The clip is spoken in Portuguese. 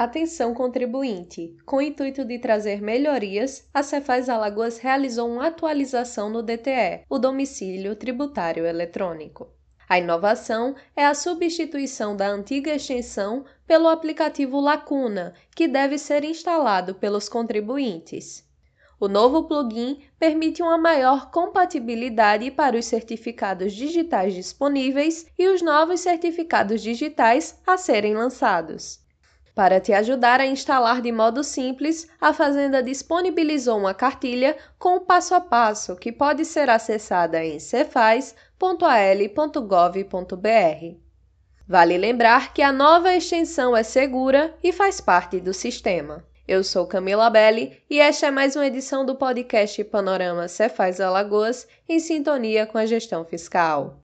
Atenção contribuinte! Com o intuito de trazer melhorias, a Cefaz Alagoas realizou uma atualização no DTE, o Domicílio Tributário Eletrônico. A inovação é a substituição da antiga extensão pelo aplicativo Lacuna, que deve ser instalado pelos contribuintes. O novo plugin permite uma maior compatibilidade para os certificados digitais disponíveis e os novos certificados digitais a serem lançados. Para te ajudar a instalar de modo simples, a Fazenda disponibilizou uma cartilha com o passo a passo que pode ser acessada em cefaz.al.gov.br. Vale lembrar que a nova extensão é segura e faz parte do sistema. Eu sou Camila Belli e esta é mais uma edição do podcast Panorama Cefaz Alagoas em sintonia com a gestão fiscal.